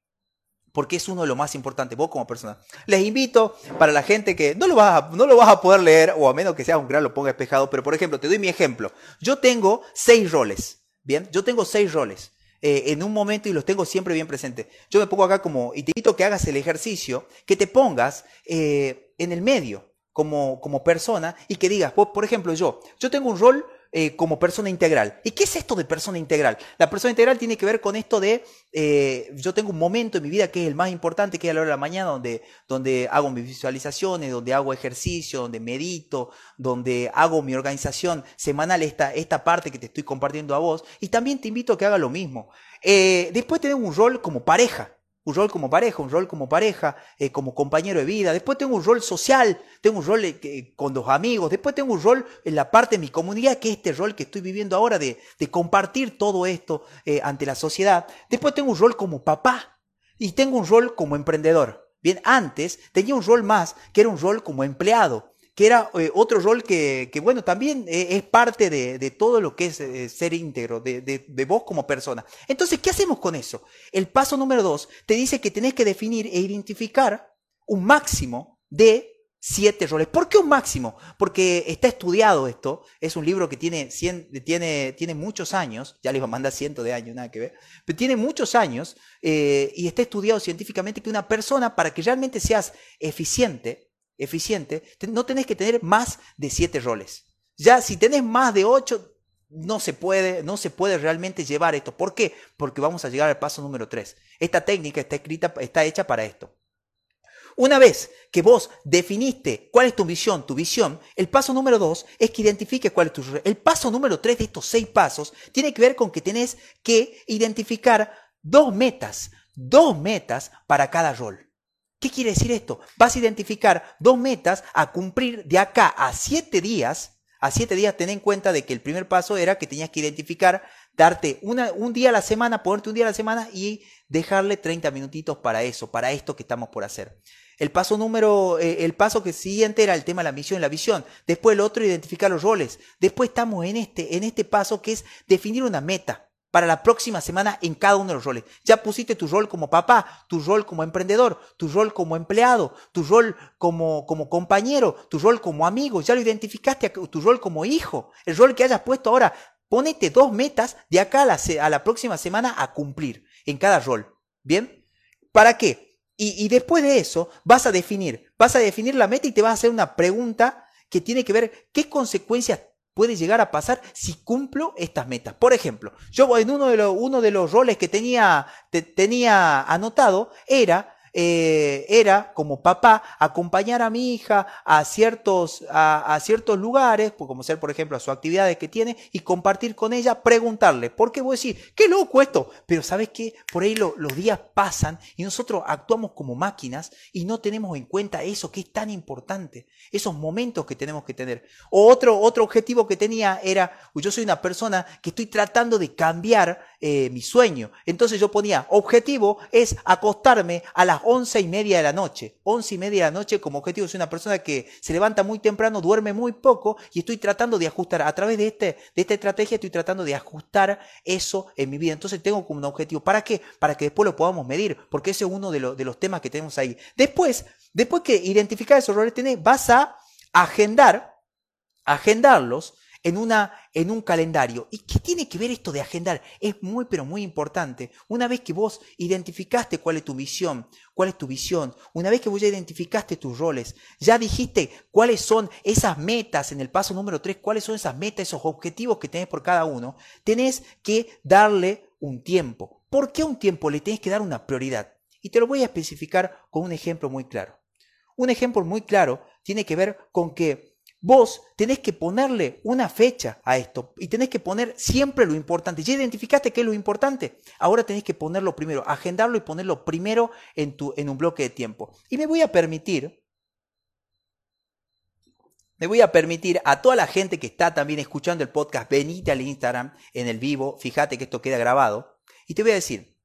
Porque es uno de los más importantes, vos como persona. Les invito para la gente que no lo, vas a, no lo vas a poder leer, o a menos que sea un gran lo ponga espejado, pero por ejemplo, te doy mi ejemplo. Yo tengo seis roles, ¿bien? Yo tengo seis roles. Eh, en un momento y los tengo siempre bien presentes. Yo me pongo acá como, y te invito que hagas el ejercicio, que te pongas eh, en el medio como, como persona y que digas, por ejemplo, yo, yo tengo un rol eh, como persona integral. ¿Y qué es esto de persona integral? La persona integral tiene que ver con esto de, eh, yo tengo un momento en mi vida que es el más importante, que es a la hora de la mañana, donde, donde hago mis visualizaciones, donde hago ejercicio, donde medito, donde hago mi organización semanal, esta, esta parte que te estoy compartiendo a vos. Y también te invito a que haga lo mismo. Eh, después tengo un rol como pareja un rol como pareja, un rol como pareja, eh, como compañero de vida. Después tengo un rol social, tengo un rol eh, con los amigos. Después tengo un rol en la parte de mi comunidad, que es este rol que estoy viviendo ahora de, compartir todo esto eh, ante la sociedad. Después tengo un rol como papá y tengo un rol como emprendedor. Bien, antes tenía un rol más, que era un rol como empleado que era eh, otro rol que, bueno, también eh, es parte de, todo lo que es eh, ser íntegro, de, vos como persona. Entonces, ¿qué hacemos con eso? El paso número dos te dice que tenés que definir e identificar un máximo de siete roles. ¿Por qué un máximo? Porque está estudiado esto, es un libro que tiene, tiene, tiene muchos años, ya le iba a mandar cientos de años, nada que ver, pero tiene muchos años y está estudiado científicamente que una persona, para que realmente seas eficiente, eficiente, no tenés que tener más de siete roles. Ya si tenés más de ocho, no se puede, no se puede realmente llevar esto. ¿Por qué? Porque vamos a llegar al paso número tres. Esta técnica está escrita, está hecha para esto. Una vez que vos definiste cuál es tu visión, tu visión, el paso número dos es que identifiques cuál es tu. El paso número tres de estos seis pasos tiene que ver con que tenés que identificar dos metas, dos metas para cada rol. ¿Qué quiere decir esto? Vas a identificar dos metas a cumplir de acá a siete días. A siete días, ten en cuenta de que el primer paso era que tenías que identificar, darte un día a la semana, ponerte un día a la semana y dejarle 30 minutitos para eso, para esto que estamos por hacer. El paso número, eh, el paso que siguiente era el tema de la misión y la visión. Después el otro, identificar los roles. Después estamos en este, en este paso que es definir una meta para la próxima semana en cada uno de los roles. Ya pusiste tu rol como papá, tu rol como emprendedor, tu rol como empleado, tu rol como, como compañero, tu rol como amigo, ya lo identificaste, tu rol como hijo, el rol que hayas puesto ahora. Ponete dos metas de acá a la, próxima semana a cumplir en cada rol. ¿Bien? ¿Para qué? Y, y después de eso vas a definir, vas a definir la meta y te vas a hacer una pregunta que tiene que ver qué consecuencias puede llegar a pasar si cumplo estas metas. Por ejemplo, yo en uno de, los, uno de los roles que tenía, tenía anotado era eh, era como papá acompañar a mi hija a ciertos, a, ciertos lugares, como ser por ejemplo a sus actividades que tiene, y compartir con ella, preguntarle, ¿por qué voy a decir, qué loco esto? Pero sabes qué, por ahí los días pasan y nosotros actuamos como máquinas y no tenemos en cuenta eso que es tan importante, esos momentos que tenemos que tener. O otro, otro objetivo que tenía era, yo soy una persona que estoy tratando de cambiar eh, mi sueño. Entonces yo ponía, objetivo es acostarme a las once y media de la noche. Once y media de la noche como objetivo soy una persona que se levanta muy temprano, duerme muy poco y estoy tratando de ajustar. A través de, este, de esta estrategia estoy tratando de ajustar eso en mi vida. Entonces tengo como un objetivo. ¿Para qué? Para que después lo podamos medir, porque ese es uno de, de los temas que tenemos ahí. Después, después que identificar esos roles tenés, vas a agendar, agendarlos en, una, en un calendario. ¿Y qué tiene que ver esto de agendar? Es muy, pero muy importante. Una vez que vos identificaste cuál es tu misión, cuál es tu visión, una vez que vos ya identificaste tus roles, ya dijiste cuáles son esas metas en el paso número 3, cuáles son esas metas, esos objetivos que tenés por cada uno, tenés que darle un tiempo. ¿Por qué un tiempo? Le tenés que dar una prioridad. Y te lo voy a especificar con un ejemplo muy claro. Un ejemplo muy claro tiene que ver con que vos tenés que ponerle una fecha a esto y tenés que poner siempre lo importante. ¿Ya identificaste qué es lo importante? Ahora tenés que ponerlo primero, agendarlo y ponerlo primero en, tu, en un bloque de tiempo. Y me voy a permitir me voy a permitir a toda la gente que está también escuchando el podcast, venite al Instagram en el vivo, fíjate que esto queda grabado, y te voy a decir,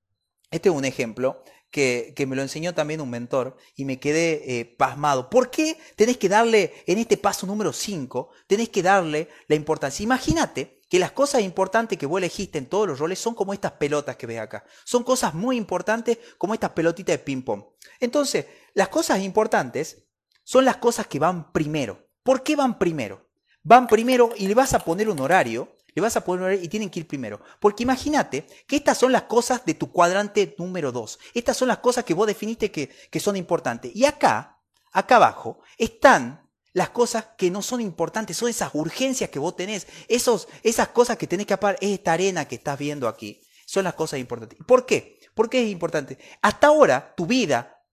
este es un ejemplo que, me lo enseñó también un mentor y me quedé eh, pasmado. ¿Por qué tenés que darle, en este paso número 5, tenés que darle la importancia? Imagínate que las cosas importantes que vos elegiste en todos los roles son como estas pelotas que ves acá. Son cosas muy importantes como estas pelotitas de ping-pong. Entonces, las cosas importantes son las cosas que van primero. ¿Por qué van primero? Van primero y le vas a poner un horario, le vas a poner un horario y tienen que ir primero. Porque imagínate que estas son las cosas de tu cuadrante número 2. Estas son las cosas que vos definiste que, son importantes. Y acá, acá abajo, están las cosas que no son importantes, son esas urgencias que vos tenés, esos, esas cosas que tenés que apagar, esta arena que estás viendo aquí, son las cosas importantes. ¿Por qué? ¿Por qué es importante? Hasta ahora, tu vida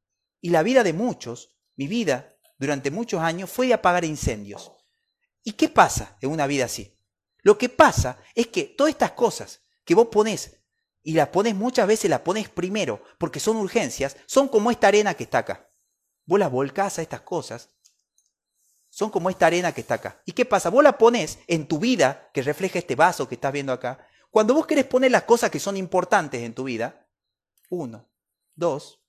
y la vida de muchos, mi vida durante muchos años fue de apagar incendios. ¿Y qué pasa en una vida así? Lo que pasa es que todas estas cosas que vos pones, y las pones muchas veces, las pones primero, porque son urgencias, son como esta arena que está acá. Vos las volcás a estas cosas, son como esta arena que está acá. ¿Y qué pasa? Vos la pones en tu vida, que refleja este vaso que estás viendo acá. Cuando vos querés poner las cosas que son importantes en tu vida, uno, dos,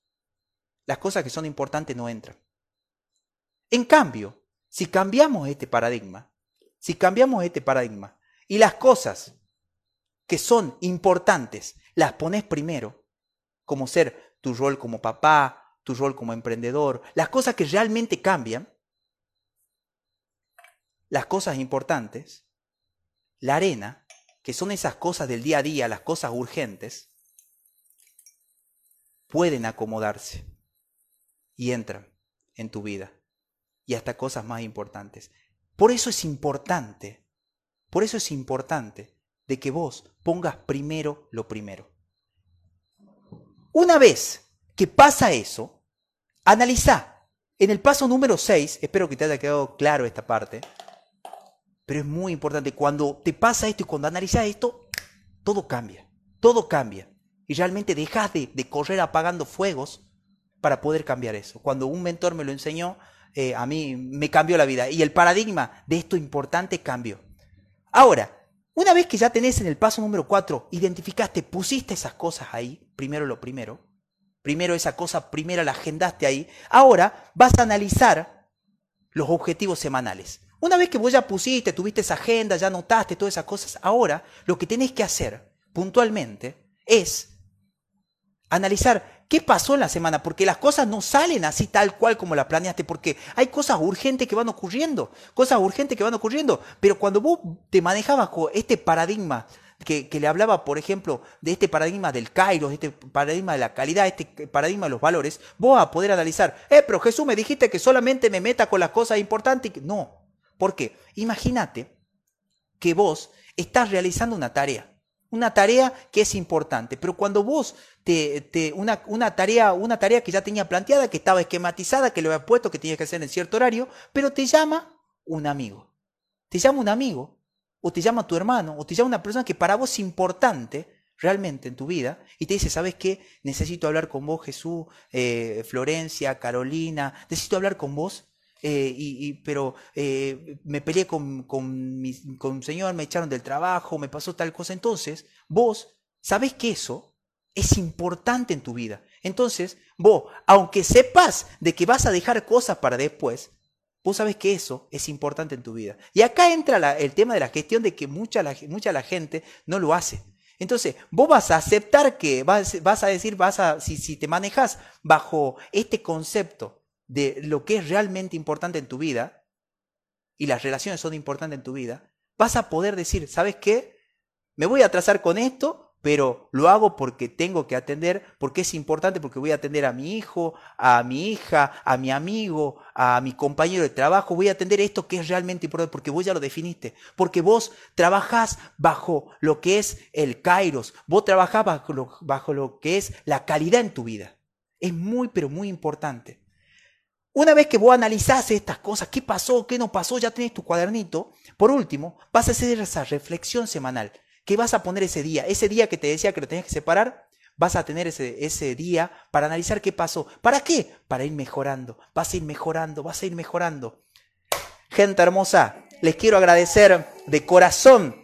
las cosas que son importantes no entran. En cambio, si cambiamos este paradigma, si cambiamos este paradigma y las cosas que son importantes las pones primero, como ser tu rol como papá, tu rol como emprendedor, las cosas que realmente cambian, las cosas importantes, la arena, que son esas cosas del día a día, las cosas urgentes, pueden acomodarse y entran en tu vida y hasta cosas más importantes. Por eso es importante, por eso es importante de que vos pongas primero lo primero. Una vez que pasa eso, analiza. En el paso número 6, espero que te haya quedado claro esta parte, pero es muy importante, cuando te pasa esto y cuando analizas esto, todo cambia, todo cambia. Y realmente dejas de, correr apagando fuegos para poder cambiar eso. Cuando un mentor me lo enseñó, eh, a mí me cambió la vida y el paradigma de esto importante cambió. Ahora, una vez que ya tenés en el paso número 4, identificaste, pusiste esas cosas ahí, primero lo primero, primero esa cosa primera la agendaste ahí, ahora vas a analizar los objetivos semanales. Una vez que vos ya pusiste, tuviste esa agenda, ya notaste todas esas cosas, ahora lo que tenés que hacer puntualmente es analizar qué pasó en la semana, porque las cosas no salen así tal cual como la planeaste, porque hay cosas urgentes que van ocurriendo, cosas urgentes que van ocurriendo, pero cuando vos te manejabas con este paradigma, que, le hablaba, por ejemplo, de este paradigma del Kairos, este paradigma de la calidad, este paradigma de los valores, vos vas a poder analizar, eh, pero Jesús me dijiste que solamente me meta con las cosas importantes. No, ¿por qué? Imagínate que vos estás realizando una tarea una tarea que es importante. Pero cuando vos te, una, una, tarea, una tarea que ya tenía planteada, que estaba esquematizada, que lo había puesto, que tenías que hacer en cierto horario, pero te llama un amigo. Te llama un amigo, o te llama tu hermano, o te llama una persona que para vos es importante realmente en tu vida, y te dice, ¿sabes qué? Necesito hablar con vos, Jesús, eh, Florencia, Carolina, necesito hablar con vos eh, y, pero eh, me peleé con, con, mi, con un señor, me echaron del trabajo, me pasó tal cosa. Entonces, vos sabés que eso es importante en tu vida. Entonces, vos, aunque sepas de que vas a dejar cosas para después, vos sabés que eso es importante en tu vida. Y acá entra el tema de la gestión de que mucha la, mucha la gente no lo hace. Entonces, vos vas a aceptar que, vas, vas a decir, vas a, si, si te manejas bajo este concepto de lo que es realmente importante en tu vida, y las relaciones son importantes en tu vida, vas a poder decir, ¿sabes qué? Me voy a atrasar con esto, pero lo hago porque tengo que atender, porque es importante, porque voy a atender a mi hijo, a mi hija, a mi amigo, a mi compañero de trabajo, voy a atender esto que es realmente importante, porque vos ya lo definiste, porque vos trabajás bajo lo que es el kairos, vos trabajás bajo lo que es la calidad en tu vida. Es muy, pero muy importante. Una vez que vos analizás estas cosas, qué pasó, qué no pasó, ya tenés tu cuadernito. Por último, vas a hacer esa reflexión semanal. ¿Qué vas a poner ese día? Ese día que te decía que lo tenías que separar, vas a tener ese, ese día para analizar qué pasó. ¿Para qué? Para ir mejorando. Vas a ir mejorando, vas a ir mejorando. Gente hermosa, les quiero agradecer de corazón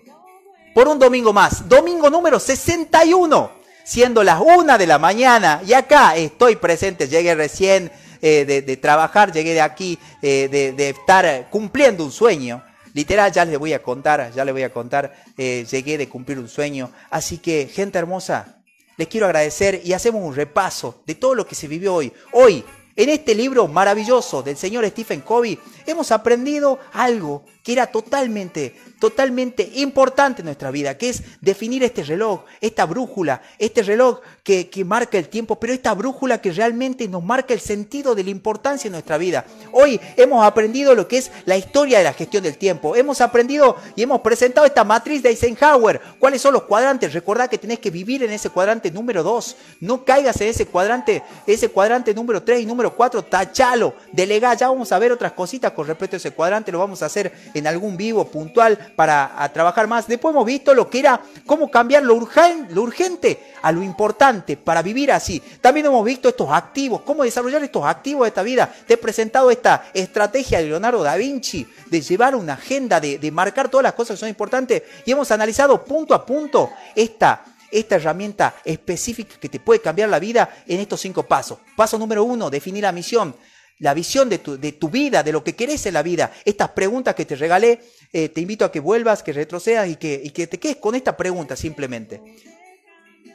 por un domingo más. Domingo número 61, siendo las una de la mañana. Y acá estoy presente, llegué recién eh, de, trabajar, llegué de aquí, eh, de, estar cumpliendo un sueño. Literal, ya les voy a contar, ya les voy a contar, eh, llegué de cumplir un sueño. Así que, gente hermosa, les quiero agradecer y hacemos un repaso de todo lo que se vivió hoy. Hoy, en este libro maravilloso del señor Stephen Covey, hemos aprendido algo que era totalmente totalmente importante en nuestra vida, que es definir este reloj, esta brújula, este reloj que, marca el tiempo, pero esta brújula que realmente nos marca el sentido de la importancia en nuestra vida. Hoy hemos aprendido lo que es la historia de la gestión del tiempo. Hemos aprendido y hemos presentado esta matriz de Eisenhower. ¿Cuáles son los cuadrantes? Recordad que tenés que vivir en ese cuadrante número 2. No caigas en ese cuadrante, ese cuadrante número 3 y número 4. Tachalo, delegá. Ya vamos a ver otras cositas con respecto a ese cuadrante. Lo vamos a hacer en algún vivo puntual para trabajar más. Después hemos visto lo que era cómo cambiar lo, urgente a lo importante para vivir así. También hemos visto estos activos, cómo desarrollar estos activos de esta vida. Te he presentado esta estrategia de Leonardo da Vinci de llevar una agenda, de marcar todas las cosas que son importantes y hemos analizado punto a punto esta esta herramienta específica que te puede cambiar la vida en estos cinco pasos. Paso número uno, definir la misión la visión de tu, de tu, vida, de lo que querés en la vida. Estas preguntas que te regalé, eh, te invito a que vuelvas, que retrocedas y que, y que te quedes con esta pregunta simplemente.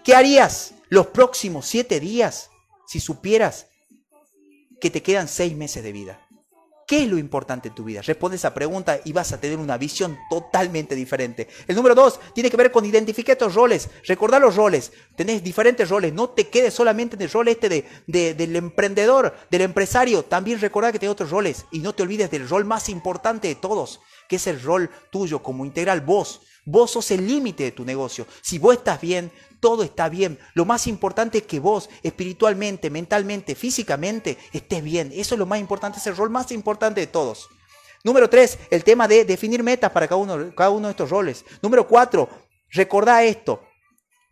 ¿Qué harías los próximos siete días si supieras que te quedan seis meses de vida? ¿Qué es lo importante en tu vida? Responde esa pregunta y vas a tener una visión totalmente diferente. El número dos tiene que ver con identificar estos roles. Recordar los roles. Tenés diferentes roles. No te quedes solamente en el rol este de, del emprendedor, del empresario. También recordar que tenés otros roles. Y no te olvides del rol más importante de todos, que es el rol tuyo como integral. Vos. Vos sos el límite de tu negocio. Si vos estás bien, todo está bien. Lo más importante es que vos espiritualmente, mentalmente, físicamente estés bien. Eso es lo más importante, es el rol más importante de todos. Número tres, el tema de definir metas para cada uno, cada uno de estos roles. Número cuatro, recordá esto.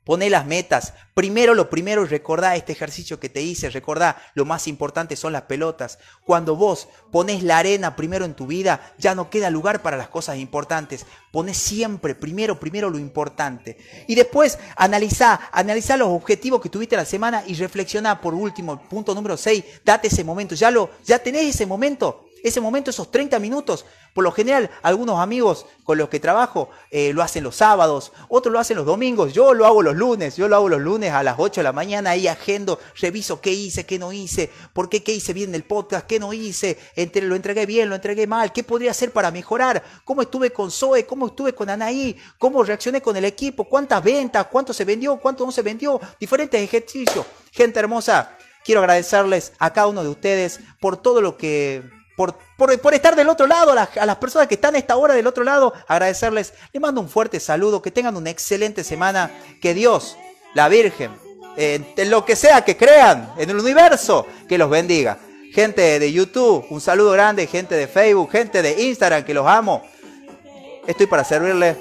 Poné las metas. Primero lo primero, recordá este ejercicio que te hice, recordá, lo más importante son las pelotas. Cuando vos pones la arena primero en tu vida, ya no queda lugar para las cosas importantes. Pones siempre primero, primero lo importante. Y después analizá, analizá los objetivos que tuviste la semana y reflexioná por último, punto número 6, date ese momento. Ya lo, ya tenés ese momento ese momento, esos 30 minutos. Por lo general, algunos amigos con los que trabajo eh, lo hacen los sábados, otros lo hacen los domingos, yo lo hago los lunes, yo lo hago los lunes a las 8 de la mañana, ahí agendo, reviso qué hice, qué no hice, por qué, qué hice bien en el podcast, qué no hice, entre, lo entregué bien, lo entregué mal, qué podría hacer para mejorar, cómo estuve con Zoe, cómo estuve con Anaí, cómo reaccioné con el equipo, cuántas ventas, cuánto se vendió, cuánto no se vendió, diferentes ejercicios. Gente hermosa, quiero agradecerles a cada uno de ustedes por todo lo que por, estar del otro lado, a las, personas que están a esta hora del otro lado, agradecerles. Les mando un fuerte saludo, que tengan una excelente semana, que Dios, la Virgen, en lo que sea que crean, en el universo, que los bendiga. Gente de YouTube, un saludo grande, gente de Facebook, gente de Instagram, que los amo. Estoy para servirles.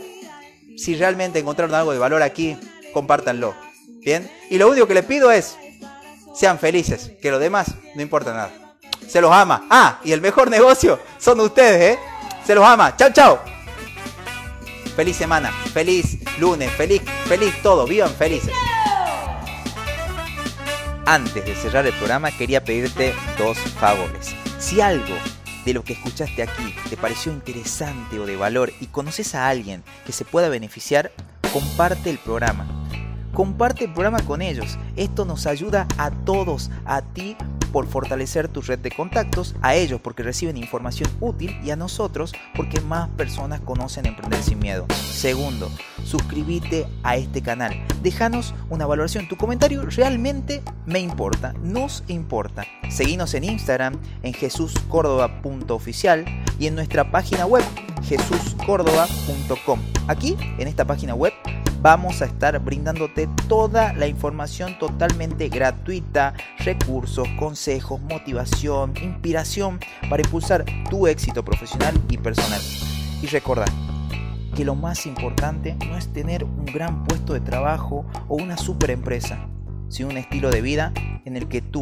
Si realmente encontraron algo de valor aquí, compártanlo. ¿Bien? Y lo único que les pido es, sean felices, que lo demás no importa nada se los ama. Ah, y el mejor (laughs) negocio son ustedes, ¿eh? Se los ama. Chao, chao. Feliz semana, feliz lunes, feliz, feliz todo. Vivan felices. Antes de cerrar el programa quería pedirte dos favores. Si algo de lo que escuchaste aquí te pareció interesante o de valor y conoces a alguien que se pueda beneficiar, comparte el programa. Comparte el programa con ellos. Esto nos ayuda a todos, a ti por fortalecer tu red de contactos, a ellos porque reciben información útil y a nosotros porque más personas conocen Emprender sin Miedo. Segundo, suscríbete a este canal. Déjanos una valoración. Tu comentario realmente me importa, nos importa. Seguinos en Instagram en jesuscórdoba.oficial y en nuestra página web jesuscórdoba.com. Aquí, en esta página web, vamos a estar brindándote toda la información totalmente gratuita, recursos, consejos, motivación, inspiración para impulsar tu éxito profesional y personal. Y recuerda que lo más importante no es tener un gran puesto de trabajo o una super empresa, sino un estilo de vida en el que tú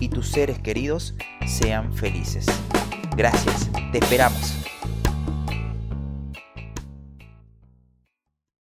y tus seres queridos sean felices. Gracias, te esperamos.